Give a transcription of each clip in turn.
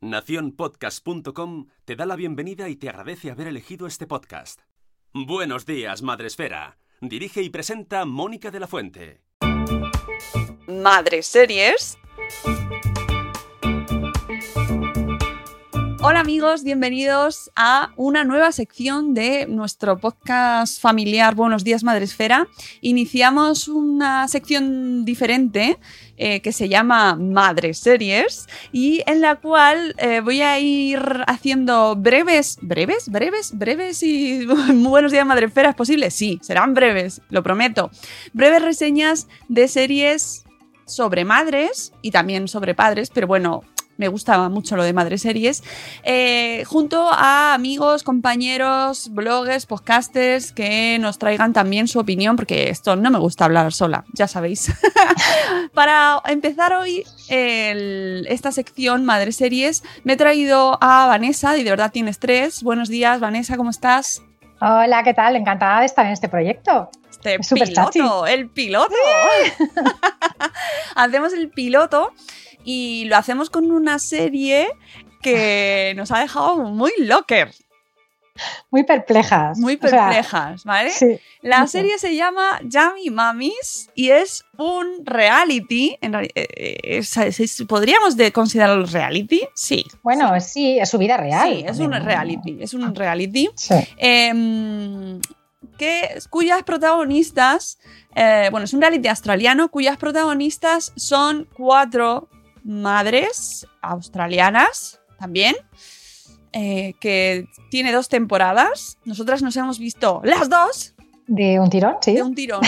Naciónpodcast.com te da la bienvenida y te agradece haber elegido este podcast. Buenos días, Madresfera. Dirige y presenta Mónica de la Fuente. Madre Series. Hola amigos, bienvenidos a una nueva sección de nuestro podcast familiar Buenos días Madresfera. Iniciamos una sección diferente eh, que se llama Madre Series y en la cual eh, voy a ir haciendo breves, breves, breves, breves y buenos días Madresfera, ¿es posible? Sí, serán breves, lo prometo. Breves reseñas de series sobre madres y también sobre padres, pero bueno, me gusta mucho lo de madres series, eh, junto a amigos, compañeros, bloggers, podcasters que nos traigan también su opinión, porque esto no me gusta hablar sola, ya sabéis. Para empezar hoy el- esta sección Madres Series, me he traído a Vanessa, y de verdad tienes tres. Buenos días, Vanessa, ¿cómo estás? Hola, ¿qué tal? Encantada de estar en este proyecto. Este Es piloto, el piloto. hacemos el piloto y lo hacemos con una serie que nos ha dejado muy locker, Muy perplejas. muy O sea, perplejas, ¿vale? sí. La serie se llama Yummy Mummies y es un reality. En eh, eh, es- es- ¿Podríamos de considerarlo reality? Sí. Bueno, sí, es su vida real. Sí, es un reality. Es un reality. Sí. em, que, cuyas protagonistas, eh, bueno, es un reality australiano cuyas protagonistas son cuatro madres australianas también, eh, que tiene dos temporadas. Nosotras nos hemos visto las dos De un tirón, sí. de un tirón,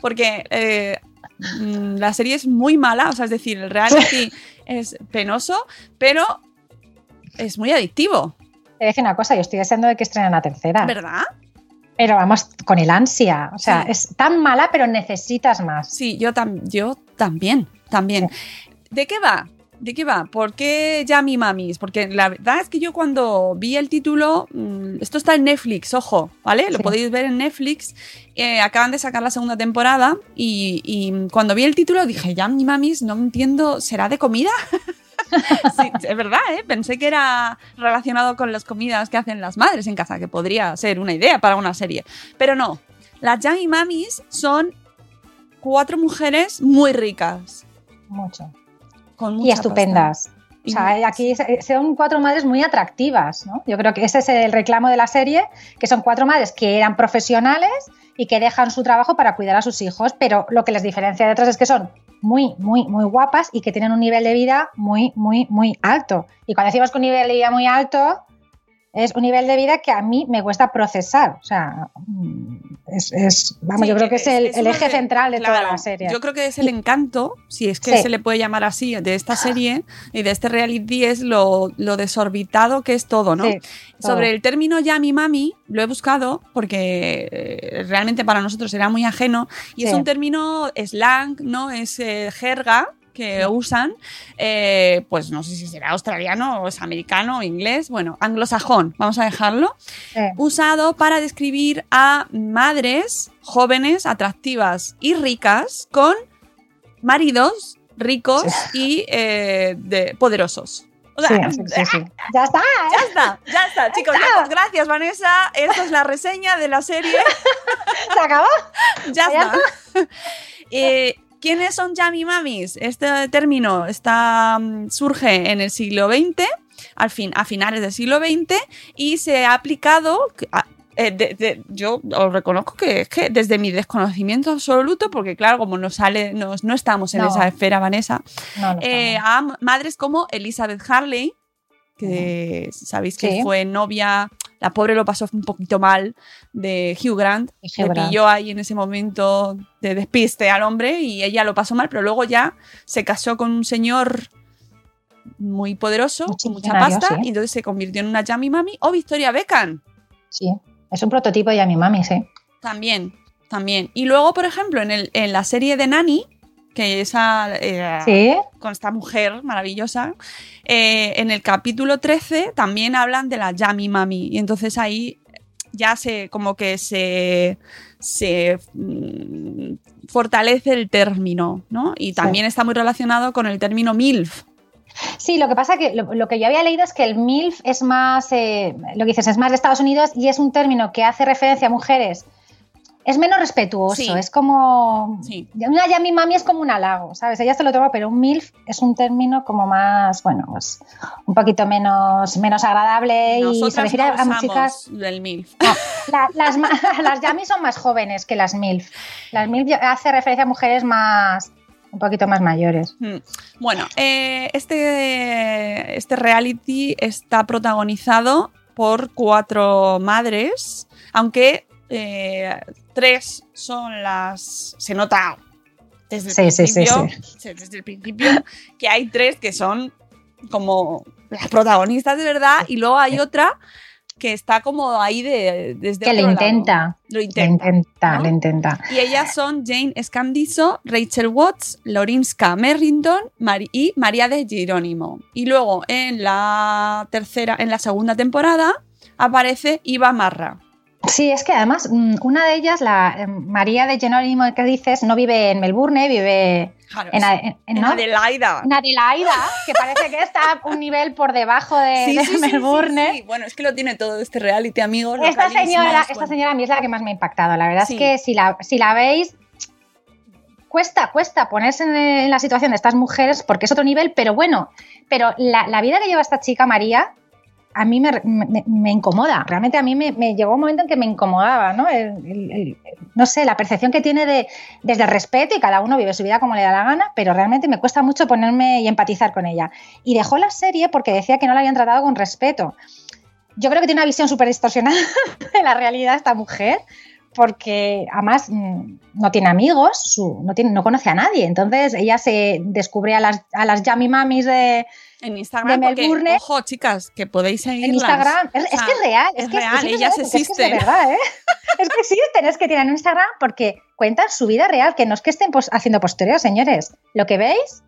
porque eh, la serie es muy mala, o sea, es decir, el reality es penoso, pero es muy adictivo, Te decir una cosa, yo estoy deseando de que estrenen la tercera. ¿verdad? Pero vamos, con el ansia. O sea, Sí. es tan mala, pero necesitas más. Sí, yo, tam- yo también, también. ¿De qué va? ¿De qué va? ¿Por qué Yummy Mamis? Porque la verdad es que yo cuando vi el título, mm, esto está en Netflix, ojo, ¿vale? Lo Sí. podéis ver en Netflix. eh, acaban de sacar la segunda temporada y, y cuando vi el título dije, Yummy Mamis, no entiendo, ¿será de comida? sí, es verdad, ¿eh? Pensé que era relacionado con las comidas que hacen las madres en casa, que podría ser una idea para una serie. Pero no, las Yummy Mamis son cuatro mujeres muy ricas. Mucho. Con Y estupendas. pasta. O sea, aquí se- son cuatro madres muy atractivas, ¿no? Yo creo que ese es el reclamo de la serie, que son cuatro madres que eran profesionales y que dejan su trabajo para cuidar a sus hijos, pero lo que les diferencia de otras es que son muy, muy, muy guapas y que tienen un nivel de vida muy, muy, muy alto. Y cuando decimos que un nivel de vida muy alto, es un nivel de vida que a mí me cuesta procesar. O sea, mm, es, es- vamos, Sí, yo creo que es, el, es el eje de- central de toda la serie. Yo creo que es el encanto, si es que Sí. se le puede llamar así, de esta serie y de este reality es lo, lo desorbitado que es todo, ¿no? Sí, todo. Sobre el término Yami Mami, lo he buscado porque eh, realmente para nosotros era muy ajeno y es un término slang, ¿no? Es eh, jerga que usan, eh, pues no sé si será australiano o es americano o inglés, bueno, anglosajón, vamos a dejarlo, Sí. usado para describir a madres jóvenes, atractivas y ricas con maridos ricos y eh, de, poderosos. O sea, Sí, sí, sí, sí. Ya está. ya está, ya está, chicos. ya está. gracias, Vanessa. Esta es la reseña de la serie. Se acabó. Ya Ya está. Eh, ¿Quiénes son Yami Mamis? Este término está, mm, surge en el siglo XX, al fin, a finales del siglo XX, y se ha aplicado. a- eh, de- de- yo os reconozco que es que desde mi desconocimiento absoluto, porque claro, como no sale, nos- no estamos en No. esa esfera, Vanessa, No, no eh, a madres como Elizabeth Harley, que sabéis que Sí. fue novia, la pobre lo pasó un poquito mal de Hugh Grant, le pilló ahí en ese momento de despiste al hombre y ella lo pasó mal, pero luego ya se casó con un señor muy poderoso, con mucha pasta, sí. y entonces se convirtió en una Yami Mami o Victoria Beckham. Sí, es un prototipo de Yami Mami, sí. También, también. Y luego, por ejemplo, en, el, en la serie de Nani, que esa eh, Sí, con esta mujer maravillosa, eh, en el capítulo 13 también hablan de la Yami Mami. Y entonces ahí ya se como que se, se mm, fortalece el término, ¿no? Y también está muy relacionado con el término MILF. Sí, lo que pasa que lo, lo que yo había leído es que el MILF es más, eh, lo que dices, es más de Estados Unidos y es un término que hace referencia a mujeres. Es menos respetuoso, Sí. es como. Sí. Una yami mami es como un halago, ¿sabes? Ella se lo toma, pero un MILF es un término como más, bueno, pues un poquito menos, menos agradable y se refiere no a usamos chicas. del MILF. La- las, las Yami son más jóvenes que las MILF. Las MILF ya- hace referencia a mujeres más, un poquito más mayores. Mm. Bueno, eh, este, este reality está protagonizado por cuatro madres, aunque eh, tres son las... Se nota desde el Sí, sí, sí, principio, sí, desde el principio que hay tres que son como las protagonistas de verdad y luego hay otra que está como ahí de, desde Que le lado. intenta. Lo Le intenta. intenta, ¿no? le intenta. Y ellas son Jane Scandiso, Rachel Watts, Lorinska Merrington Mari- y María de Jerónimo. Y luego en la tercera, en la segunda temporada, aparece Iva Marra. Sí, es que además mm, una de ellas, la eh, María de Jerónimo que dices, no vive en Melbourne, vive Claro, en, en- en ¿no? Adelaida. en Adelaida, que parece que está un nivel por debajo de, Sí, de sí, sí, Melbourne. sí. Bueno, es que lo tiene todo este reality, amigos. Esta localísimos, señora, esta señora a mí es la que más me ha impactado. La verdad es que si la, si la veis, cuesta, cuesta ponerse en, en la situación de estas mujeres porque es otro nivel, pero bueno, pero la, la vida que lleva esta chica María a mí me, incomoda. Realmente a mí me, llegó un momento en que me incomodaba, ¿no? No sé, la percepción que tiene de, desde el respeto y cada uno vive su vida como le da la gana, pero realmente me cuesta mucho ponerme y empatizar con ella. Y dejó la serie porque decía que no la habían tratado con respeto. Yo creo que tiene una visión súper distorsionada de la realidad esta mujer, porque además mm, no tiene amigos, no, tiene, no conoce a nadie. Entonces ella se descubre a las, a las yami mamis de, En Instagram, de porque, Melbourne. ojo, chicas, que podéis seguirlas. en Instagram. Es, O es sea, que es real. es que, real, sí que es ellas real, porque es que es de existen. verdad, ¿eh? Es que existen, es que tienen Instagram porque cuentan su vida real, que no es que estén pos- haciendo postureo, señores. Lo que veis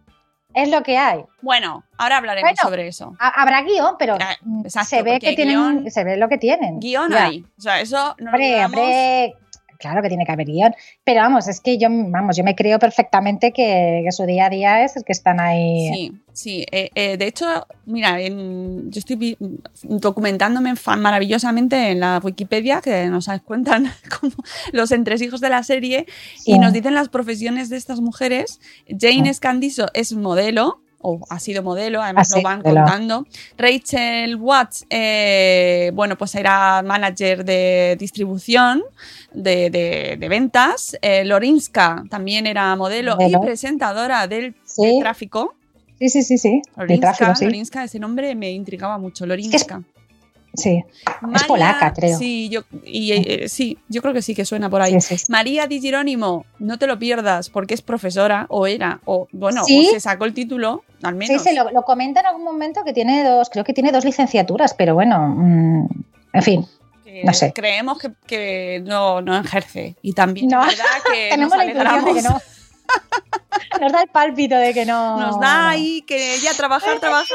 es lo que hay. Bueno, ahora hablaremos Bueno, sobre eso. Ha- Habrá guion, pero mm, exacto, se ve que tienen, guión- se ve lo que tienen. Guión Ya. hay. O sea, eso no Hombre, olvidamos. hombre, claro que tiene que haber guion. Pero vamos, es que yo, vamos, yo me creo perfectamente que, que su día a día es el que están ahí. Sí, sí. eh, eh, de hecho, mira, en- yo estoy documentándome maravillosamente en la Wikipedia, que nos cuentan como los entresijos de la serie, y nos dicen las profesiones de estas mujeres. Jane Sí. Scandiso es modelo. O ha sido modelo, además Ha lo van contando. Rachel Watts, eh, bueno, pues era manager de distribución, de, de- de ventas. Eh, Lorinska también era modelo, y presentadora del, Sí. tráfico. Sí, sí, sí, sí. Lorinska, tráfico, sí. Lorinska, ese nombre me intrigaba mucho. Lorinska. Sí. María- polaca, creo. Sí, yo, y, eh, sí, yo creo que sí que suena por ahí. Sí, sí, sí. María Di Jerónimo, no te lo pierdas porque es profesora, o era, o bueno, o se sacó el título, al menos. Sí, se lo, lo comenta en algún momento que tiene dos, creo que tiene dos licenciaturas, pero bueno, mm, en fin. no sé. Creemos que, que no, no ejerce. Y también No. es verdad que Tenemos nos la intuición de que no. Nos da el pálpito de que no. Nos da no. ahí que ella trabajar, trabajar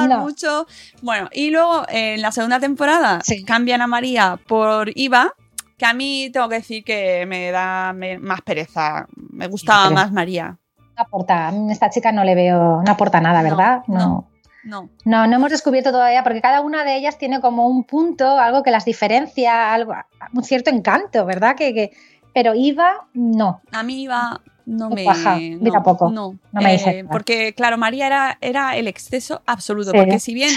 no, no. mucho. Bueno, y luego en la segunda temporada Sí. cambian a María por Iva, que a mí tengo que decir que me da me- más pereza. Me gustaba más María. No aporta. A esta chica no le veo, no aporta nada, No, ¿verdad? no. No. No, no hemos descubierto todavía, porque cada una de ellas tiene como un punto, algo que las diferencia, algo, un cierto encanto, ¿verdad? Que, que- pero Iva, no. A mí Iva no me. paja. no. No, No me Eh, dice. Porque, claro, María era, era el exceso absoluto. Sí. Porque si bien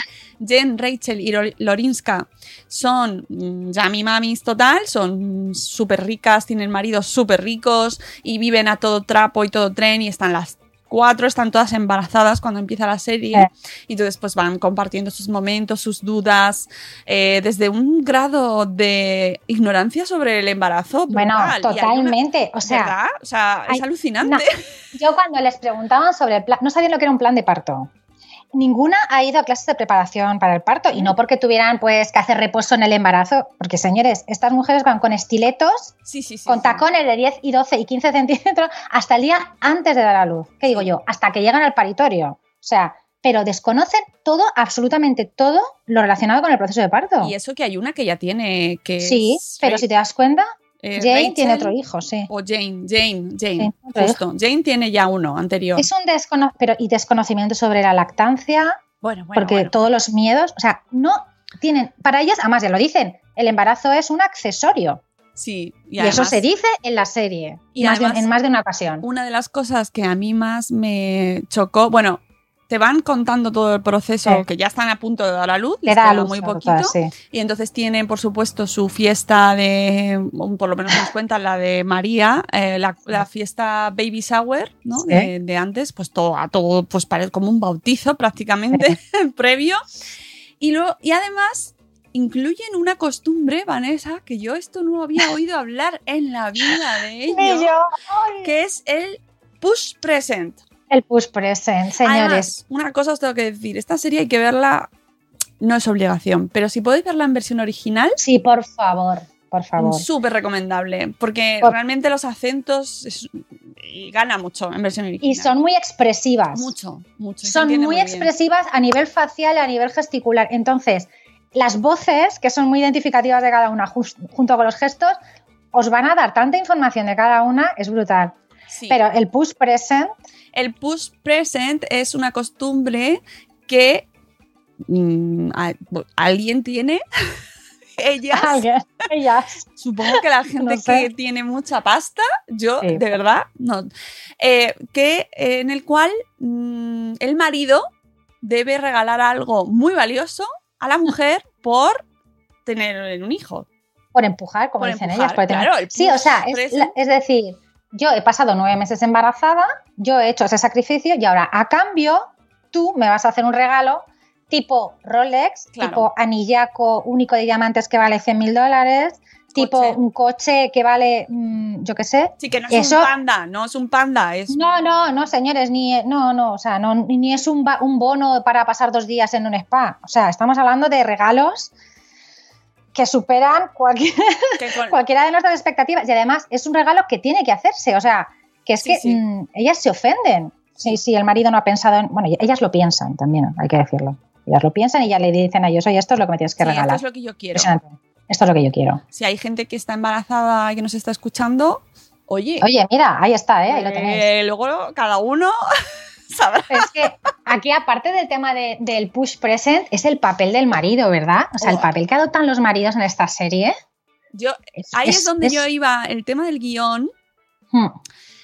Jen, Rachel y Lor- Lorinska son mm, yami mamis total, son súper ricas, tienen maridos súper ricos y viven a todo trapo y todo tren y están las cuatro, están todas embarazadas cuando empieza la serie Eh. y entonces pues van compartiendo sus momentos, sus dudas, eh, desde un grado de ignorancia sobre el embarazo. Bueno, brutal. Hay una- totalmente. O sea, ¿verdad? O sea, es hay- alucinante. no. yo cuando les preguntaban sobre el plan, no sabían lo que era un plan de parto. Ninguna ha ido a clases de preparación para el parto y no porque tuvieran pues que hacer reposo en el embarazo, porque señores, estas mujeres van con estiletos, Sí, sí, sí. con tacones de 10 y 12 y 15 centímetros hasta el día antes de dar a luz. ¿Qué digo yo? Hasta que llegan al paritorio. O sea, pero desconocen todo, absolutamente todo lo relacionado con el proceso de parto. Y eso que hay una que ya tiene que Sí, pero si te das cuenta, eh, Jane Rachel tiene otro hijo, sí. O Jane, Jane, Jane, Sí, justo. Jane tiene ya uno anterior. Es un descono pero y desconocimiento sobre la lactancia, Bueno, bueno, porque bueno. todos los miedos, o sea, no tienen, para ellas, además ya lo dicen, el embarazo es un accesorio. Sí, Y, eso se dice en la serie, y más de- además- en más de una ocasión. Una de las cosas que a mí más me chocó, bueno, te van contando todo el proceso, Sí. que ya están a punto de dar a luz, Le les da luz, muy poquito, sí. y entonces tienen, por supuesto, su fiesta de, por lo menos nos cuentan la de María, eh, la, la fiesta baby shower, ¿no? Sí. De, de antes, pues todo, a todo, pues parece como un bautizo prácticamente previo. Y, luego, y además incluyen una costumbre, Vanessa, que yo esto no había oído hablar en la vida de ellos, que es el push present. El push present, señores. Además, una cosa os tengo que decir, esta serie hay que verla, no es obligación, pero si podéis verla en versión original, sí, por favor, por favor. súper recomendable, porque Por- realmente los acentos es- gana mucho en versión original. Y son muy expresivas. mucho, mucho. son muy, expresivas a nivel facial y a nivel gesticular. Entonces, las voces, que son muy identificativas de cada una, junto con los gestos, os van a dar tanta información de cada una, es brutal. Sí. Pero el push present, El push present es una costumbre que mm, alguien tiene. Ellas, alguien- ellas, supongo que la gente No sé. que tiene mucha pasta, yo Sí. de verdad, no. Eh, que eh, en el cual mm, el marido debe regalar algo muy valioso a la mujer por tener un hijo. por empujar, como Por dicen empujar, ellas. por tener- claro, el sí, o sea, es, la- es decir, yo he pasado nueve meses embarazada, yo he hecho ese sacrificio y ahora, a cambio, tú me vas a hacer un regalo tipo Rolex, Claro. tipo anillaco único de diamantes que vale 100 mil dólares, tipo Coche. un coche que vale, mm, yo qué sé. Sí, que no es Eso- un panda, no es un panda, es No, no, no, señores, ni, no, no, o sea, no, ni es un, un bono para pasar dos días en un spa. O sea, estamos hablando de regalos que superan cualquier, cualquiera de nuestras expectativas. Y además es un regalo que tiene que hacerse. O sea, que es Sí, que sí. mm, ellas se ofenden. Si, si el marido no ha pensado en. Bueno, ellas lo piensan también, hay que decirlo. Ellas lo piensan y ya le dicen a ellos, oye, esto es lo que me tienes que Sí, esto regalar. es lo que yo quiero. Esto es lo que yo quiero. Si hay gente que está embarazada y que nos está escuchando, oye, Oye, mira, ahí está, ¿eh? ahí lo eh, tenéis. luego cada uno sabrá. Es que aquí, aparte del tema de- del push present, es el papel del marido, ¿verdad? O sea, el Oh. papel que adoptan los maridos en esta serie. Yo, es- ahí es, es- donde es- yo iba. El tema del guion Hmm.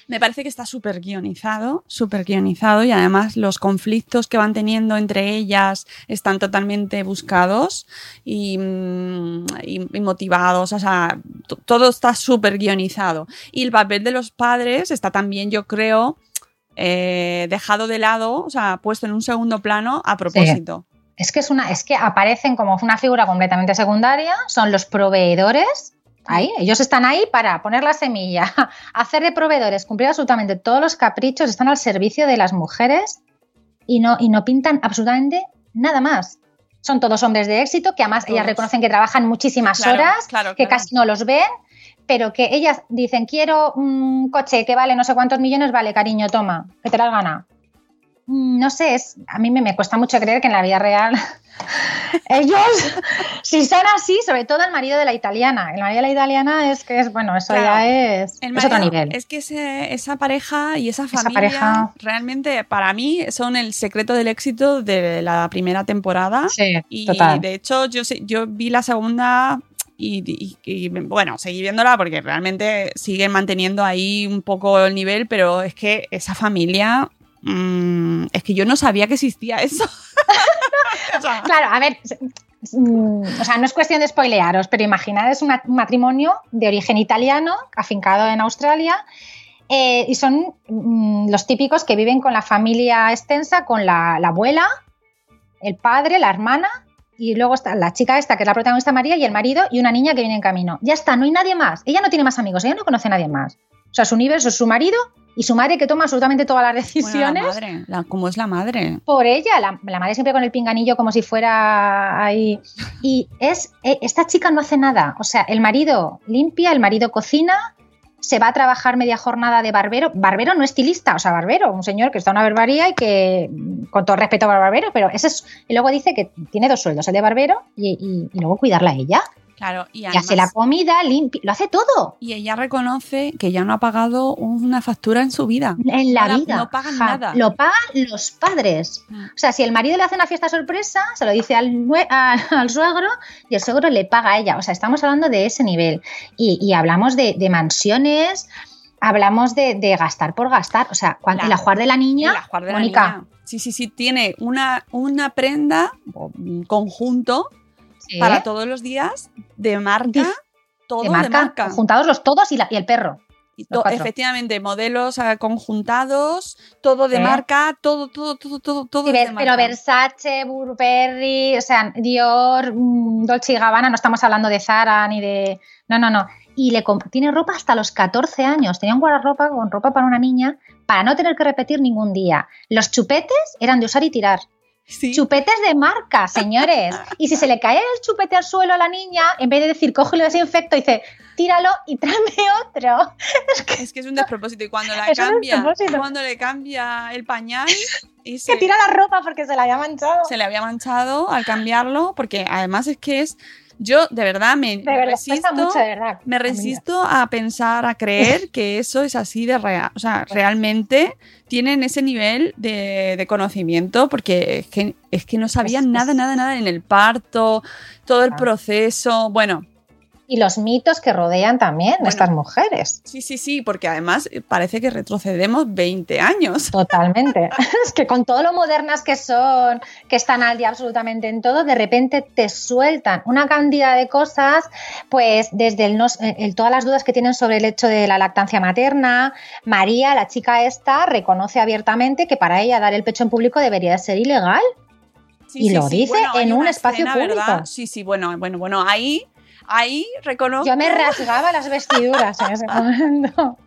me parece que está súper guionizado, súper guionizado y además los conflictos que van teniendo entre ellas están totalmente buscados y, mm, y- y motivados. O sea, todo está súper guionizado. Y el papel de los padres está también, yo creo, eh, dejado de lado, o sea, puesto en un segundo plano a propósito. Es que es una, es que aparecen como una figura completamente secundaria, son los proveedores. Ahí, ellos están ahí para poner la semilla, hacer de proveedores, cumplir absolutamente todos los caprichos, están al servicio de las mujeres y no, y no pintan absolutamente nada más. Son todos hombres de éxito que además ellas reconocen que trabajan muchísimas Claro, horas, claro, que claro. casi no los ven, pero que ellas dicen, quiero un coche que vale no sé cuántos millones, vale, cariño, toma, que te las gana. Mm, No sé, es, a mí me, me cuesta mucho creer que en la vida real ellos, si son así, sobre todo el marido de la italiana. El marido de la italiana es que es, bueno, eso Claro. ya es, El es otro nivel. Es que ese- esa pareja y esa Esa familia pareja. realmente para mí son el secreto del éxito de la primera temporada. sí, Y total. de hecho yo, yo vi la segunda y, bueno, seguí viéndola porque realmente siguen manteniendo ahí un poco el nivel, pero es que esa familia, mm, es que yo no sabía que existía eso. Claro, a ver, mm, o sea, no es cuestión de spoilearos, pero imaginad es un ma- un matrimonio de origen italiano, afincado en Australia, eh, y son mm, los típicos que viven con la familia extensa, con la abuela, el padre, la hermana, y luego está la chica esta, que es la protagonista María, y el marido, y una niña que viene en camino. Ya está, no hay nadie más. Ella no tiene más amigos, ella no conoce a nadie más. O sea, su universo es su marido y su madre que toma absolutamente todas las bueno, la decisiones madre, la- ¿cómo es la madre? por ella, la, la madre siempre con el pinganillo como si fuera ahí. Y es, eh, esta chica no hace nada. O sea, el marido limpia, el marido cocina, se va a trabajar media jornada de barbero. Barbero no estilista, o sea, barbero, un señor que está en una barbaría y que, mm, con todo respeto al barbero, pero ese es. Y luego dice que tiene dos sueldos, el de barbero y, y- y luego cuidarla a ella. Claro, y Y hace la además- comida, limpia, lo hace todo. y ella reconoce que ya no ha pagado una factura en su vida. En la vida. no pagan Ja, nada. Lo pagan los padres. Mm. O sea, si el marido le hace una fiesta sorpresa, se lo dice al, suegro y el suegro le paga a ella. O sea, estamos hablando de ese nivel. Y, y hablamos de, de mansiones, hablamos de, de gastar por gastar. O sea, La- el ajuar de la niña, Mónica, niña. Sí, sí, sí, tiene una, una prenda, o un conjunto, ¿sí? para todos los días, de marca, todo de de marca, marca. juntados los todos y, la- y el perro. Y to- efectivamente, modelos ah, conjuntados, todo de marca, todo, todo, todo, todo, todo Sí, de pero marca. Versace, Burberry, o sea, Dior, mm, Dolce y Gabbana, no estamos hablando de Zara ni de... No, no, no. Y le tiene ropa hasta los 14 años. Tenía un guardarropa con ropa para una niña para no tener que repetir ningún día. Los chupetes eran de usar y tirar. Sí. Chupetes de marca, señores. Y si se le cae el chupete al suelo a la niña, en vez de decir coge y lo desinfecto, dice tíralo y tráeme otro. Es que es un despropósito. Y cuando la cambia, cuando le cambia el pañal y Que se, tira la ropa porque se la había manchado. se le había manchado al cambiarlo, porque además es que es. Yo de verdad me De verdad, resisto. cuesta mucho, de verdad. Me Amiga. resisto a pensar, a creer que eso es así de real. O sea, realmente tienen ese nivel de, de conocimiento porque es que, es que no sabían Es- nada, nada, nada en el parto, todo el proceso. Bueno, Y los mitos que rodean también Bueno. a estas mujeres. sí, sí, sí, porque además eh, parece que retrocedemos 20 años. Totalmente. es que con todo lo modernas que son, que están al día absolutamente en todo, de repente te sueltan una cantidad de cosas, pues desde el, no- el- todas las dudas que tienen sobre el hecho de la lactancia materna. María, la chica esta, reconoce abiertamente que para ella dar el pecho en público debería ser ilegal. Sí, Y sí, lo sí. dice Bueno, en un espacio público. ¿verdad? Sí, sí, bueno, bueno, bueno, ahí, ahí reconozco. Yo me rasgaba las vestiduras en ese momento.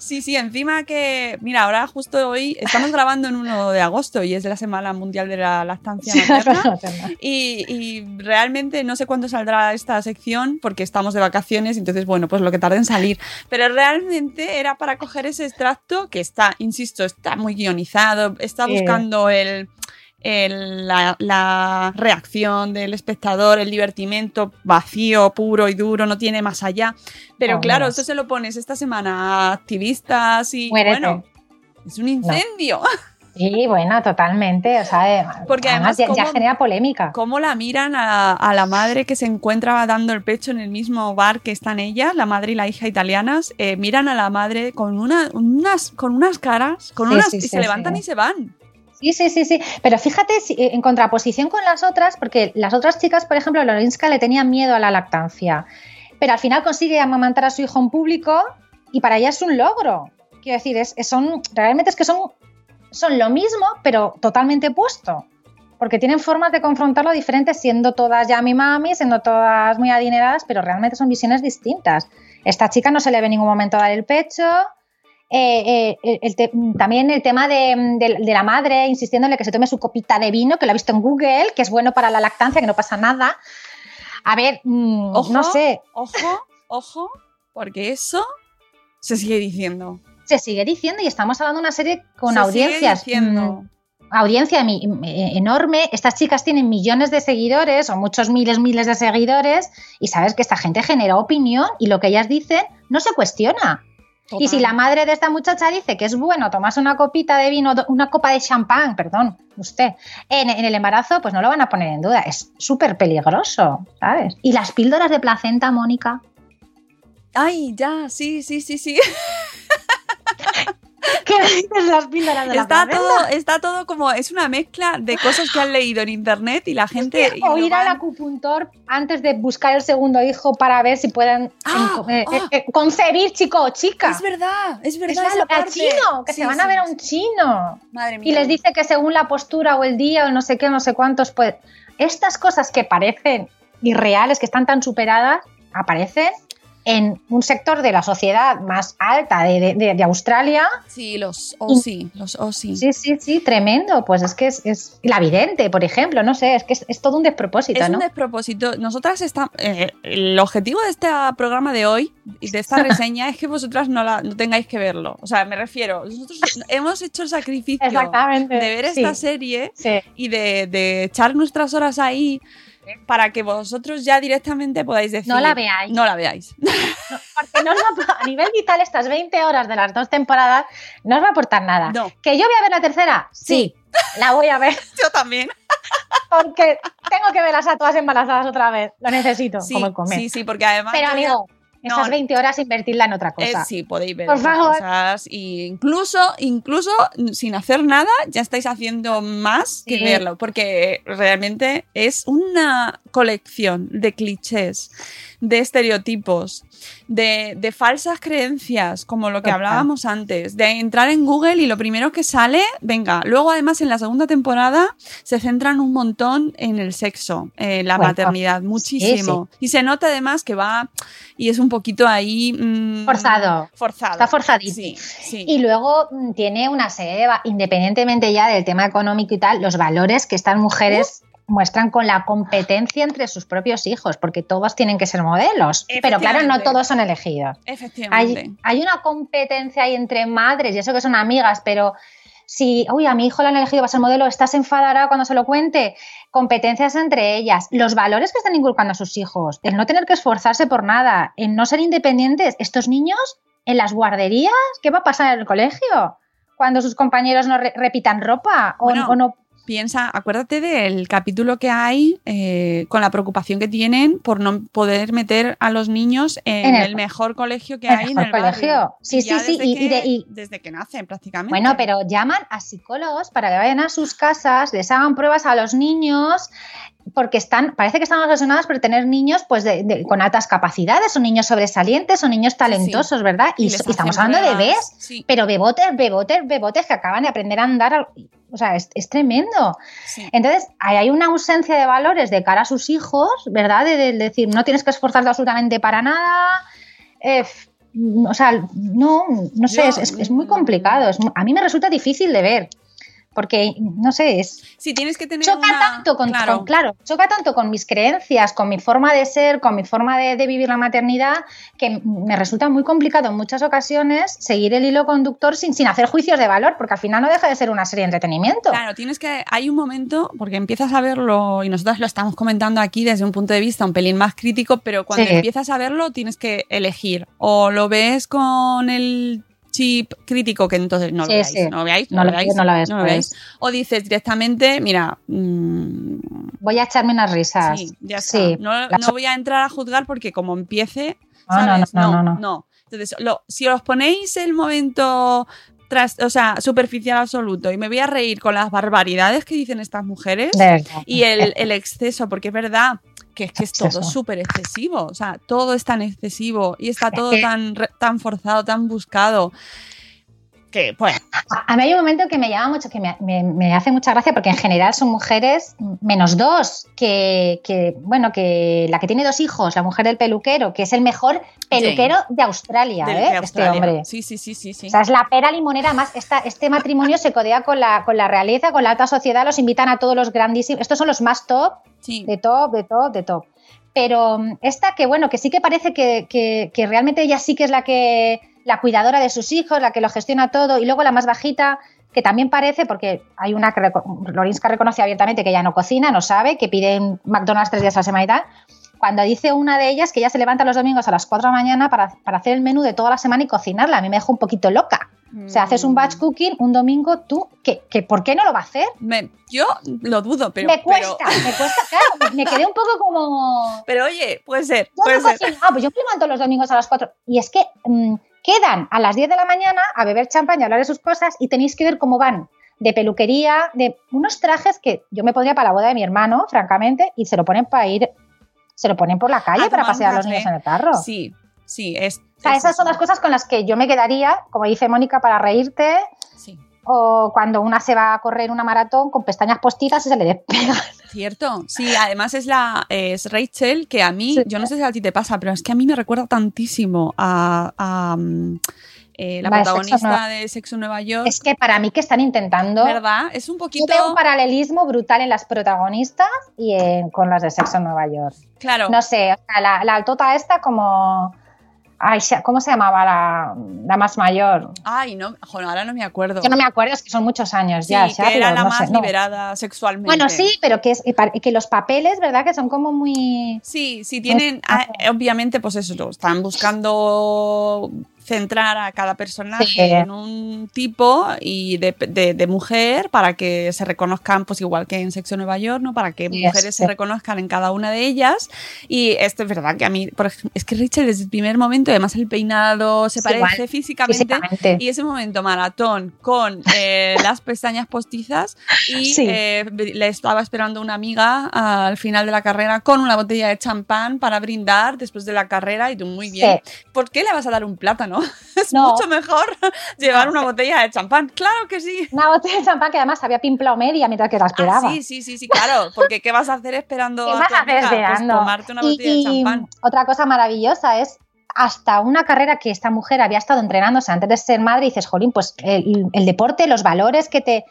Sí, sí, encima que, mira, ahora justo hoy estamos grabando en 1 de agosto y es la Semana Mundial de la Lactancia Materna. Y, y realmente no sé cuándo saldrá esta sección porque estamos de vacaciones, entonces bueno, pues lo que tarde en salir. Pero realmente era para coger ese extracto que está, insisto, está muy guionizado, está Sí. buscando el, el- la, la reacción del espectador, el divertimento vacío, puro y duro, no tiene más allá. Pero No, claro, no. esto se lo pones esta semana a activistas y Muérete. bueno, es un incendio. Sí, bueno, totalmente. O sea, eh, Porque además, ya, ya ¿cómo- genera polémica. ¿Cómo la miran a, a la madre que se encuentra dando el pecho en el mismo bar que están ellas, la madre y la hija italianas? eh, miran a la madre con, una, unas, con unas caras, con Sí, unas, sí, y sí, se levantan y se van. Sí, sí, sí, sí. Pero fíjate, eh, en contraposición con las otras, porque las otras chicas, por ejemplo, Lorinska le tenían miedo a la lactancia, pero al final consigue amamantar a su hijo en público y para ella es un logro. Quiero decir, es, es- son, realmente es que son, son lo mismo, pero totalmente opuesto. Porque tienen formas de confrontarlo diferentes, siendo todas ya mi mami, siendo todas muy adineradas, pero realmente son visiones distintas. Esta chica no se le ve en ningún momento dar el pecho, eh, eh, el te- también el tema de, de- de la madre insistiéndole que se tome su copita de vino, que lo ha visto en Google, que es bueno para la lactancia, que no pasa nada. A ver, mm, Ojo. no sé, Ojo, ojo, porque eso se sigue diciendo. se sigue diciendo y estamos hablando de una serie con Se sigue audiencias. diciendo. mm, audiencia mi- eh, enorme. Estas chicas tienen millones de seguidores o muchos miles, miles de seguidores y sabes que esta gente genera opinión y lo que ellas dicen no se cuestiona. Y si la madre de esta muchacha dice que es bueno tomarse una copita de vino, una copa de champán, perdón, usted, en, en el embarazo, pues no lo van a poner en duda. Es súper peligroso, ¿sabes? Y las píldoras de placenta, Mónica. Ay, ya, sí, sí, sí, sí. ¿Qué dices las píldoras de la Está placenta? todo, está todo como, es una mezcla de cosas que han leído en internet y la gente... O ir al van- acupuntor antes de buscar el segundo hijo para ver si pueden Ah, eh, eh, ah. eh, concebir chico o chica. Es verdad, es Es verdad. al- esa al parte. chino, que Sí, se van sí. a ver a un chino. Madre mía. Y les dice que según la postura o el día o no sé qué, no sé cuántos, pues estas cosas que parecen irreales, que están tan superadas, aparecen en un sector de la sociedad más alta de, de- de- Australia. Sí, los OSI, los OSI. Sí, sí, sí, tremendo. Pues es que es, es la vidente, por ejemplo, no sé, es que es, es todo un despropósito, Es ¿no? un despropósito. Nosotras estamos. el objetivo de este programa de hoy y de esta reseña es que vosotras no, la, no tengáis que verlo. O sea, me refiero, nosotros hemos hecho el sacrificio de ver esta sí, serie sí. y de, de echar nuestras horas ahí para que vosotros ya directamente podáis decir. No la veáis. No la veáis. Porque no os va a, nivel vital estas 20 horas de las dos temporadas no os va a aportar nada. No. ¿Que yo voy a ver la tercera? Sí, la voy a ver Yo también. porque tengo que verlas a todas embarazadas otra vez. Lo necesito, Sí, como el comer. sí, sí, porque además. Pero amigo, esas No. 20 horas invertirla en otra Eh, cosa. sí, podéis ver Por otras favor. cosas. Y incluso, incluso sin hacer nada, ya estáis haciendo más que verlo. Porque realmente es una colección de clichés, de estereotipos, de, de falsas creencias, como lo que Total. hablábamos antes, de entrar en Google y lo primero que sale, venga. Luego, además, en la segunda temporada se centran un montón en el sexo, en la Bueno, maternidad, muchísimo. Y se nota además que va y es un poquito ahí. mm, Forzado. Forzado. Está forzadito. Sí, sí. Y luego mm, tiene una serie, de independientemente ya del tema económico y tal, los valores que estas mujeres muestran con la competencia entre sus propios hijos, porque todos tienen que ser modelos. Pero claro, no todos son elegidos. Efectivamente. Hay, hay una competencia ahí entre madres, y eso que son amigas, pero si, uy, a mi hijo le han elegido para ser modelo, ¿estás enfadada cuando se lo cuente? Competencias entre ellas, los valores que están inculcando a sus hijos, el no tener que esforzarse por nada, el no ser independientes. Estos niños en las guarderías, ¿qué va a pasar en el colegio? Cuando sus compañeros no re- repitan ropa o, Bueno, o no Piensa, acuérdate del capítulo que hay eh, con la preocupación que tienen por no poder meter a los niños en, En el- el, mejor colegio que el hay en el barrio. colegio. Sí, Ya sí, sí, desde y- y de- y- desde que nacen prácticamente. Bueno, pero llaman a psicólogos para que vayan a sus casas, les hagan pruebas a los niños, porque están, parece que están obsesionadas por tener niños pues de- de- con altas capacidades, o niños sobresalientes, o niños talentosos, ¿verdad? Y, y estamos hablando de bebés, sí. pero bebotes, bebotes, bebotes que acaban de aprender a andar. al- O sea, es, es tremendo. Sí. Entonces, hay, hay una ausencia de valores de cara a sus hijos, ¿verdad? De, de decir, no tienes que esforzarte absolutamente para nada. eh, o sea, no, no sé, Yo- es, es- muy complicado. es a mí me resulta difícil de ver. Porque, no sé, es, Sí, tienes que tener choca una- tanto con, claro. con- claro, choca tanto con mis creencias, con mi forma de ser, con mi forma de, de vivir la maternidad, que me resulta muy complicado en muchas ocasiones seguir el hilo conductor sin, sin hacer juicios de valor, porque al final no deja de ser una serie de entretenimiento. Claro, tienes que. Hay un momento, porque empiezas a verlo, y nosotros lo estamos comentando aquí desde un punto de vista un pelín más crítico, pero cuando Sí. empiezas a verlo tienes que elegir. O lo ves con el chip crítico, que entonces no lo Sí, veáis, sí. no lo veáis, no, No lo veáis, no lo no veáis. O dices directamente, mira, mm, Voy a echarme unas risas. sí, ya está. No, no voy a entrar a juzgar porque como empiece, No, no, ¿sabes? no, no, no. Entonces, lo- si os ponéis el momento tras, o sea, superficial absoluto y me voy a reír con las barbaridades que dicen estas mujeres y el, el exceso, porque es verdad que es que es todo súper excesivo, o sea, todo es tan excesivo y está todo tan, tan forzado, tan buscado, que pues A, a mí hay un momento que me llama mucho, que me, me- me hace mucha gracia, porque en general son mujeres menos dos, que, que, bueno, que la que tiene dos hijos, la mujer del peluquero, que es el mejor peluquero de Australia, ¿eh? de este hombre. Sí, sí, sí, sí, sí. O sea, es la pera limonera más. Esta, este matrimonio se codea con la, con la realeza, con la alta sociedad, los invitan a todos los grandísimos. Estos son los más top, Sí. de top, de top, de top. Pero mm, esta que, bueno, que sí que parece que, que- que realmente ella sí que es la que la cuidadora de sus hijos, la que lo gestiona todo, y luego la más bajita, que también parece, porque hay una que Lorinska reconoce abiertamente que ella no cocina, no sabe, que pide un McDonald's tres días a la semana y tal, cuando dice una de ellas que ella se levanta los domingos a las 4 de la mañana para, para hacer el menú de toda la semana y cocinarla. A mí me dejó un poquito loca. O sea, haces un batch cooking un domingo, tú, que, que ¿por qué no lo va a hacer? Me- yo lo dudo, pero. me cuesta, pero- me cuesta, claro, me quedé un poco como... Pero oye, puede ser, Yo puede no ser. cocino. Ah, pues yo me levanto los domingos a las 4. Y es que mm, quedan a las 10 de la mañana a beber champán y a hablar de sus cosas y tenéis que ver cómo van de peluquería, de unos trajes que yo me pondría para la boda de mi hermano, francamente, y se lo ponen para ir, se lo ponen por la calle A para pasear a los niños en el carro. Sí, sí, es. O sea, es esas son las cosas con las que yo me quedaría, como dice Mónica, para reírte, Sí, o cuando una se va a correr una maratón con pestañas postizas y se le despega. cierto. Sí, además es la es Rachel que a mí, Sí. yo no sé si a ti te pasa, pero es que a mí me recuerda tantísimo a, a, mm, eh, la protagonista de Sexo Nueva York. Es que para mí que están intentando... ¿Verdad? Es un Yo poquito. veo un paralelismo brutal en las protagonistas y en- con las de Sexo Nueva York. Claro. No sé, o sea, la, la altota esta como... Ay, ¿Cómo se llamaba la, la más mayor? Ay, no, joder, ahora no me acuerdo. Yo no me acuerdo, es que son muchos años Sí, ya. que era la no más sé, no. liberada sexualmente. Bueno, sí, pero que, es, que los papeles, ¿verdad? Que son como muy... Sí, sí, tienen, ah, obviamente, pues eso, están buscando centrar a cada personaje Sí. en un tipo y de, de- de mujer para que se reconozcan, pues igual que en Sexo Nueva York, ¿no? Para que Sí, mujeres sí. se reconozcan en cada una de ellas. Y esto es verdad que a mí, por ejemplo, es que Rachel desde el primer momento, además el peinado se parece igual, físicamente. físicamente. Y ese momento maratón con eh, las pestañas postizas y eh, le estaba esperando una amiga al final de la carrera con una botella de champán para brindar después de la carrera y tú muy bien. ¿Por qué le vas a dar un plátano? Es No. mucho mejor llevar una botella de champán. Claro que sí. Una botella de champán que además había pimplado media mientras que la Ah, esperaba. sí, sí, sí, sí, claro. Porque ¿qué vas a hacer esperando ¿Qué a vas a hacer? Pues esperando? tomarte una Y- botella de y champán. otra cosa maravillosa es hasta una carrera que esta mujer había estado entrenándose antes de ser madre y dices, jolín, pues el, el deporte, los valores que te...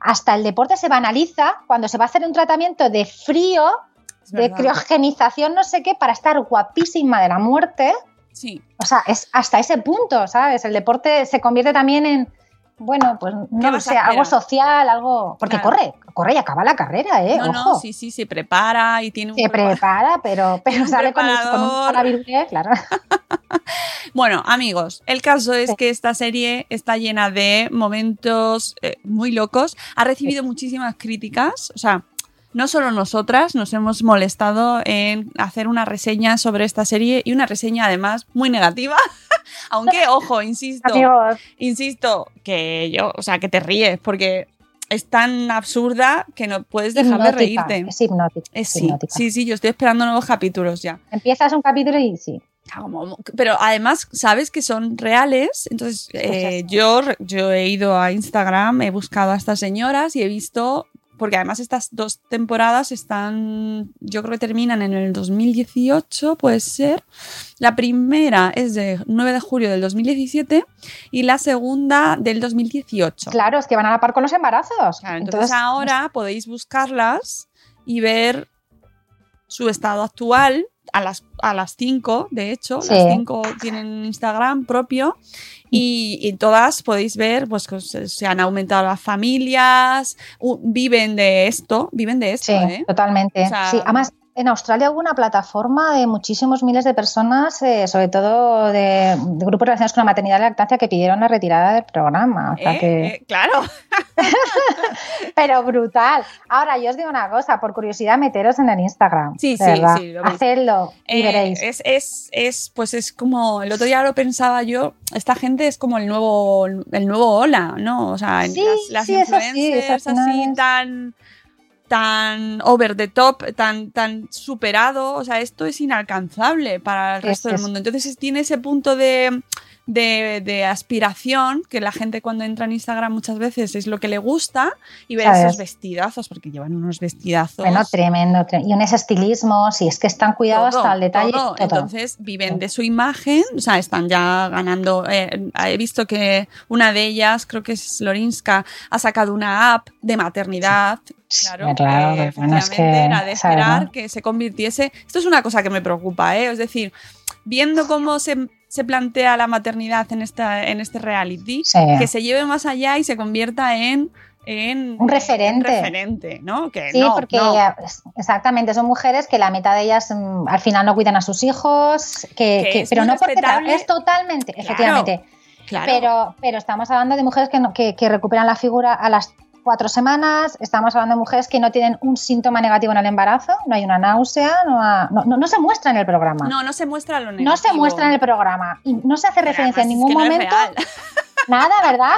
Hasta el deporte se banaliza cuando se va a hacer un tratamiento de frío, de criogenización, no sé qué, para estar guapísima de la muerte. Sí. O sea, es hasta ese punto, ¿sabes? El deporte se convierte también en, bueno, pues no lo sé, algo social, algo... Porque Claro. corre, corre y acaba la carrera, ¿eh? No, Ojo. no, sí, sí, se prepara y tiene un Se prepara, pero, pero sale con, el, con un paravirulé, claro. Bueno, amigos, el caso es Sí. que esta serie está llena de momentos eh, muy locos. Ha recibido muchísimas críticas. O sea, no solo nosotras nos hemos molestado en hacer una reseña sobre esta serie y una reseña además muy negativa. Aunque, ojo, insisto, Amigos, insisto, que yo, o sea, que te ríes porque es tan absurda que no puedes dejar de reírte. Es hipnótica. Es sí, hipnótica. sí, sí, yo estoy esperando nuevos capítulos ya. Empiezas un capítulo y sí. Ah, Pero además, sabes que son reales. Entonces, eh, yo, yo he ido a Instagram, he buscado a estas señoras y he visto. Porque además estas dos temporadas están, yo creo que terminan en el 2018, puede ser. La primera es de 9 de julio del 2017 y la segunda del 2018. Claro, es que van a la par con los embarazos. Claro, entonces, ahora podéis buscarlas y ver su estado actual a las, a las 5, de hecho, Sí. las 5 tienen Instagram propio y, y todas podéis ver pues que se, han aumentado las familias, viven de esto, viven de esto, Sí, ¿eh? totalmente. O sea- sí, además, en Australia hubo una plataforma de muchísimos miles de personas, eh, sobre todo de, de grupos relacionados con la maternidad y la lactancia, que pidieron la retirada del programa. O sea ¿Eh? que... Eh, claro, Pero brutal. Ahora, yo os digo una cosa, por curiosidad, meteros en el Instagram. Sí, sí, verdad. sí, lo. Hacedlo y Eh, veréis. Es, es, es, pues es como, el otro día lo pensaba yo, esta gente es como el nuevo, el nuevo Hola, ¿no? O sea, Sí, las, las sí, así, influencers tan tan over the top, tan, tan superado, o sea, esto es inalcanzable para el Es- resto del mundo. Entonces es- tiene ese punto de, de, de aspiración que la gente cuando entra en Instagram muchas veces es lo que le gusta y ver ¿Sabes? esos vestidazos, porque llevan unos vestidazos. Bueno, tremendo, tre- Y un ese estilismo, si es que están cuidados Todo, hasta el detalle. todo. todo. Entonces viven de su imagen, o sea, están ya ganando. eh, he visto que una de ellas, creo que es Lorinska, ha sacado una app de maternidad. Claro, Claro, que bueno, es que, efectivamente era de ¿sabes, esperar que se convirtiese. Esto es una cosa que me preocupa, ¿eh? es decir, viendo cómo se, se plantea la maternidad en, esta, en este reality, Sí. que se lleve más allá y se convierta en en Un referente. un referente, ¿no? Que Sí, no, porque no. eh, exactamente son mujeres que la mitad de ellas mm, al final no cuidan a sus hijos, que, Que que- es pero no porque es totalmente, Claro, efectivamente. Claro. Pero, pero estamos hablando de mujeres que, no- que, que recuperan la figura a las cuatro semanas, estamos hablando de mujeres que no tienen un síntoma negativo en el embarazo, no hay una náusea, no, ha- no, no- no se muestra en el programa. no, no se muestra lo negativo. No se muestra en el programa y no se hace Pero referencia en además es ningún que momento. real. Nada, ¿verdad?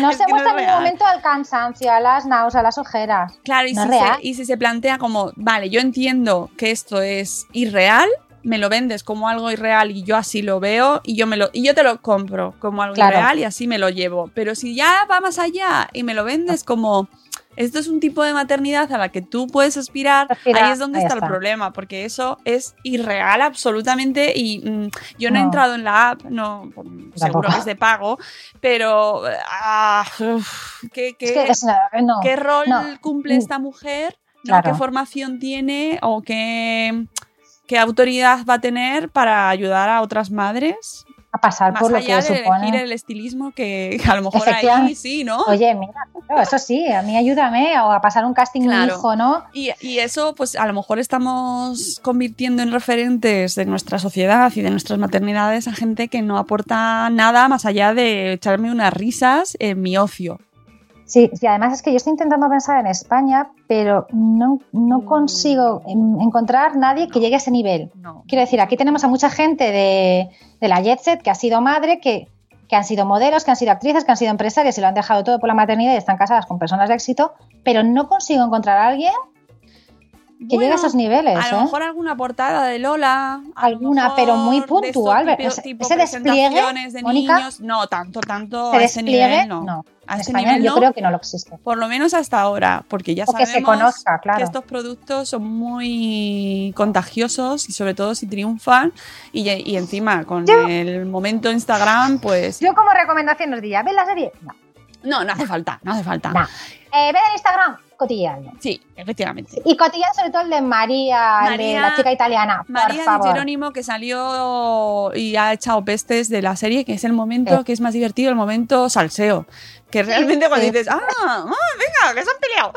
No Es se muestra es en ningún momento al cansancio, a las náuseas, a las ojeras. Claro, si se, y si se plantea como, vale, yo entiendo que esto es irreal, me lo vendes como algo irreal y yo así lo veo y yo me lo y yo te lo compro como algo Claro. irreal y así me lo llevo. Pero si ya va más allá y me lo vendes como esto es un tipo de maternidad a la que tú puedes aspirar, ahí es donde ahí está, está. el problema, porque eso es irreal absolutamente y mm, yo no, he entrado en la app, no, seguro que es de pago, pero ah, uf, ¿qué, qué- Es que no, ¿Qué rol no. cumple Mm. esta mujer? ¿Qué formación tiene o qué, qué autoridad va a tener para ayudar a otras madres? a pasar Más por lo allá que de supone. elegir el estilismo que a lo mejor ahí sí, ¿no? Oye, mira, claro, eso sí, a mí ayúdame o a pasar un casting mi Claro. hijo, ¿no? Y, y eso, pues a lo mejor estamos convirtiendo en referentes de nuestra sociedad y de nuestras maternidades a gente que no aporta nada más allá de echarme unas risas en mi ocio. Sí, y además es que yo estoy intentando pensar en España, pero no, no Mm. consigo en- encontrar nadie que llegue a ese nivel. No. Quiero decir, aquí tenemos a mucha gente de, de la Jet Set que ha sido madre, que, que han sido modelos, que han sido actrices, que han sido empresarias y lo han dejado todo por la maternidad y están casadas con personas de éxito, pero no consigo encontrar a alguien que llegue a Bueno, esos niveles. A lo ¿eh? mejor alguna portada de Lola. a lo Alguna, pero muy de puntual, ¿ves? tipo- Ese despliegue, de Mónica, niños. No, tanto, tanto. Ese a ese despliegue, nivel no. no. A En ese España nivel yo no. creo que no lo existe. Por lo menos hasta ahora, porque ya O que sabemos se conozca, claro. que estos productos son muy contagiosos y sobre todo si triunfan y, y encima con Yo- el momento Instagram, pues Yo como recomendación os diría, ¿ves la serie? No. no, no hace falta, no hace falta. No. Eh, ¿Ves el Instagram? Cotillando. Sí, efectivamente. Y cotillando sobre todo el de María, el de María- la chica italiana, por María Di favor. Jerónimo que salió y ha echado pestes de la serie, que es el momento Sí. que es más divertido, el momento salseo. Que realmente cuando sí. dices, ah, ah, venga, que se han peleado.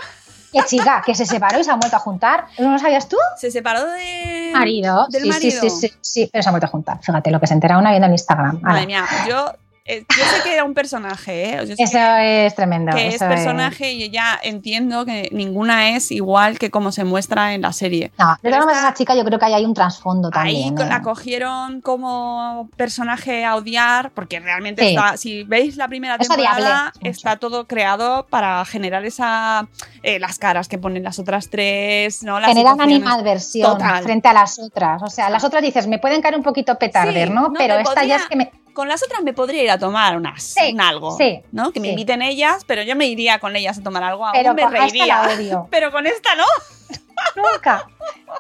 Qué chica, que se separó y se han vuelto a juntar. ¿No lo sabías tú? Se separó de... Marido. Del sí, marido. sí, sí, sí, sí, pero se han vuelto a juntar. Fíjate lo que se entera una viendo en Instagram. Madre mía, yo, eh, yo sé que era un personaje, ¿eh? Eso es tremendo. que es personaje y ya entiendo que ninguna es igual que como se muestra en la serie. No, Pero maneras, esta- esa chica yo creo que ahí hay un trasfondo Ahí también. co- ¿eh? la cogieron como personaje a odiar, porque realmente Sí. está, si veis la primera temporada, está todo creado para generar esa eh, las caras que ponen las otras tres, ¿no? Las Generan animadversión Total. frente a las otras. O sea, las otras dices, me pueden caer un poquito petarder, Sí, ¿no? no, Pero esta ya es que me. Con las otras me podría ir a tomar unas, Sí, un algo, sí, ¿no? Que me sí. inviten ellas, pero yo me iría con ellas a tomar algo, aún Pero me con esta reiría. Pero con esta no. Nunca.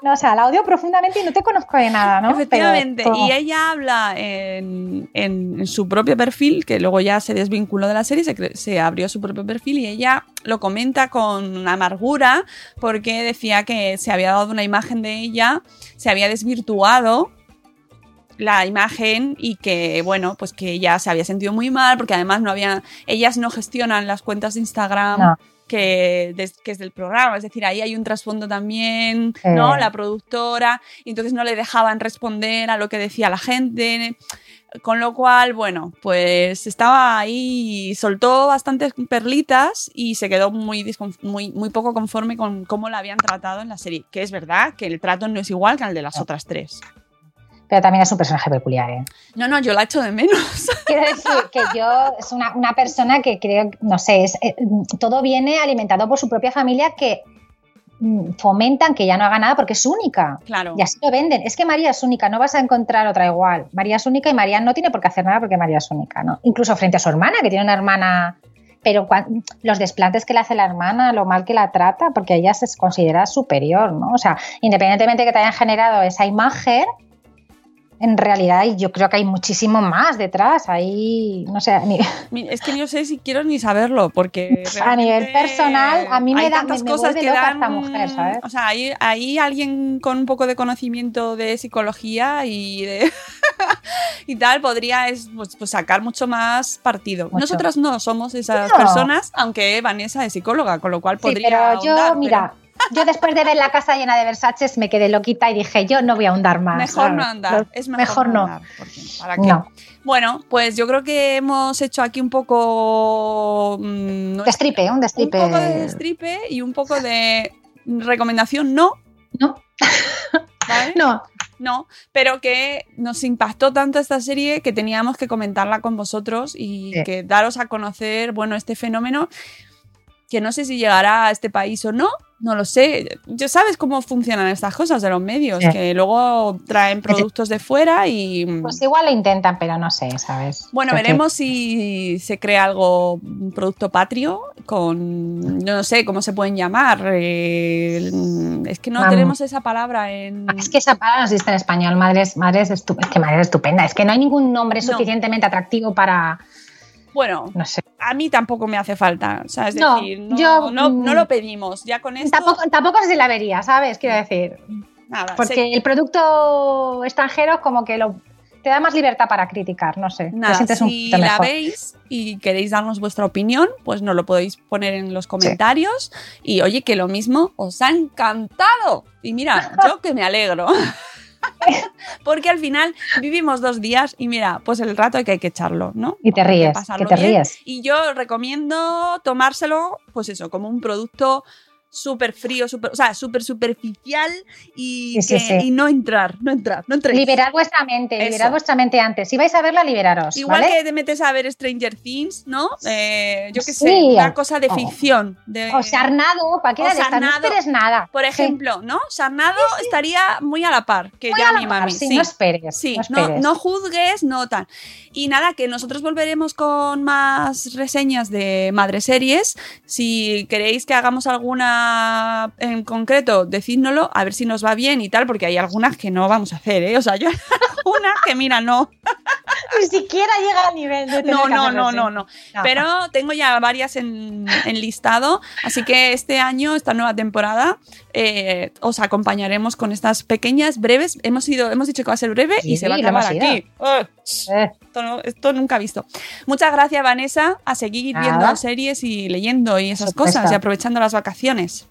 No, o sea, la odio profundamente y no te conozco de nada, ¿no? Efectivamente. Pero- Y ella habla en, en- en su propio perfil, que luego ya se desvinculó de la serie, se, se abrió su propio perfil y ella lo comenta con amargura porque decía que se había dado una imagen de ella, se había desvirtuado la imagen y que bueno pues que ella se había sentido muy mal porque además no había ellas no gestionan las cuentas de Instagram No. que, des- que es del programa, es decir, ahí hay un trasfondo también, ¿no? La productora, y entonces no le dejaban responder a lo que decía la gente, con lo cual, bueno, pues estaba ahí, soltó bastantes perlitas y se quedó muy, muy, muy poco conforme con cómo la habían tratado en la serie, que es verdad que el trato no es igual que el de las otras tres. Pero también es un personaje peculiar, ¿eh? No, no, yo la echo de menos. Quiero decir que yo es una, una persona que creo, no sé, es, eh, todo viene alimentado por su propia familia que mm, fomentan que ya no haga nada porque es única. Claro. Y así lo venden. Es que María es única, no vas a encontrar otra igual. María es única y María no tiene por qué hacer nada porque María es única, ¿no? Incluso frente a su hermana, que tiene una hermana. Pero cuan- los desplantes que le hace la hermana, lo mal que la trata, porque ella se considera superior, ¿no? O sea, independientemente de que te hayan generado esa imagen, en realidad yo creo que hay muchísimo más detrás. Ahí, no sé, ni- Es que no sé si quiero ni saberlo, porque A nivel personal, a mí me da- tantas me cosas que loca dan, esta mujer, ¿sabes? O sea, hay, hay alguien con un poco de conocimiento de psicología y de y tal podría es, pues, pues sacar mucho más partido. Nosotras no somos esas No. personas, aunque Vanessa es psicóloga, con lo cual Sí, podría. pero yo, mira, yo después de ver la casa llena de Versaces me quedé loquita y dije, yo no voy a ahondar más. Mejor no andar, es mejor, mejor no. andar, porque ¿para qué? No. Bueno, pues yo creo que hemos hecho aquí un poco mm, nuestra- Destripe, un un destripe. poco de destripe y un poco de recomendación no, No, ¿vale? no. No, pero que nos impactó tanto esta serie que teníamos que comentarla con vosotros y Sí. que daros a conocer, bueno, este fenómeno que no sé si llegará a este país o no, no lo sé. Ya sabes cómo funcionan estas cosas de los medios, Sí. que luego traen productos de fuera y... Pues igual lo intentan, pero no sé, ¿sabes? Bueno, que- veremos si se crea algo, un producto patrio con, no sé cómo se pueden llamar. eh, es que no Vamos. tenemos esa palabra en... Es que esa palabra no existe en español, madres, madres, es que madre es estupenda. Es que no hay ningún nombre No. suficientemente atractivo para, Bueno, no sé. a mí tampoco me hace falta. O sea, es No, decir, no, yo, no, mm, no lo pedimos. Ya con esto. Tampoco, tampoco si la vería, ¿sabes? Quiero decir, nada, porque el producto extranjero como que lo te da más libertad para criticar, no sé. te nada, un si la mejor. veis y queréis darnos vuestra opinión, pues nos lo podéis poner en los comentarios. Y oye, que lo mismo os ha encantado. Y mira, yo que me alegro. Porque al final vivimos dos días y mira, pues el rato que hay que echarlo, ¿no? Y te ríes, pasarlo que te bien. ríes. Y yo recomiendo tomárselo, pues eso, como un producto súper frío, súper, o sea, súper superficial y, Sí, sí, que- sí. y no entrar, no entrar, no entréis. Liberad vuestra mente, Eso. liberad vuestra mente antes. Si vais a verla, liberaros, Igual ¿vale? que te metes a ver Stranger Things, ¿no? Eh, yo qué sé, una cosa de Oh. ficción. De, O Sarnado, cualquiera o de estas, no nada. por Sí. ejemplo, ¿no? Sarnado estaría muy a la par que Muy ya mi mami. sí, sí. no esperes. Sí, no no, esperes. no juzgues, no tal. Y nada, que nosotros volveremos con más reseñas de madre series. Si queréis que hagamos alguna en concreto, decídnoslo, a ver si nos va bien y tal, porque hay algunas que no vamos a hacer, ¿eh? O sea, yo una que mira, no. Ni siquiera llega al nivel de tener No, no, no, no. No. Pero tengo ya varias en, en listado, así que este año, esta nueva temporada, eh, os acompañaremos con estas pequeñas, breves. Hemos ido, hemos dicho que va a ser breve y Sí, se va a acabar aquí. ¡Ah! Eh, Esto, no- esto nunca visto. Muchas gracias, Vanessa, a seguir Nada. viendo series y leyendo y esas cosas y aprovechando las vacaciones.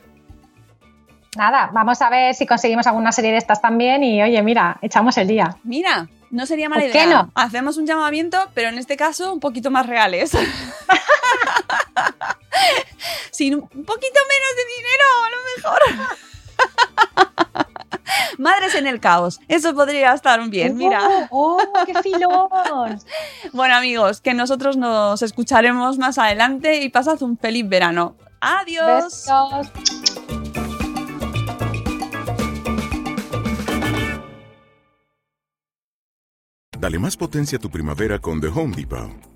Nada, vamos a ver si conseguimos alguna serie de estas también y oye, mira, echamos el día. Mira, no sería mala ¿Por qué idea. no? Hacemos un llamamiento, pero en este caso un poquito más reales. Sin un poquito menos de dinero, a lo mejor. Madres en el caos. Eso podría estar bien, mira. ¡Oh, oh, qué filón! Bueno, amigos, que nosotros nos escucharemos más adelante y pasad un feliz verano. Adiós. Besos. Dale más potencia a tu primavera con The Home Depot.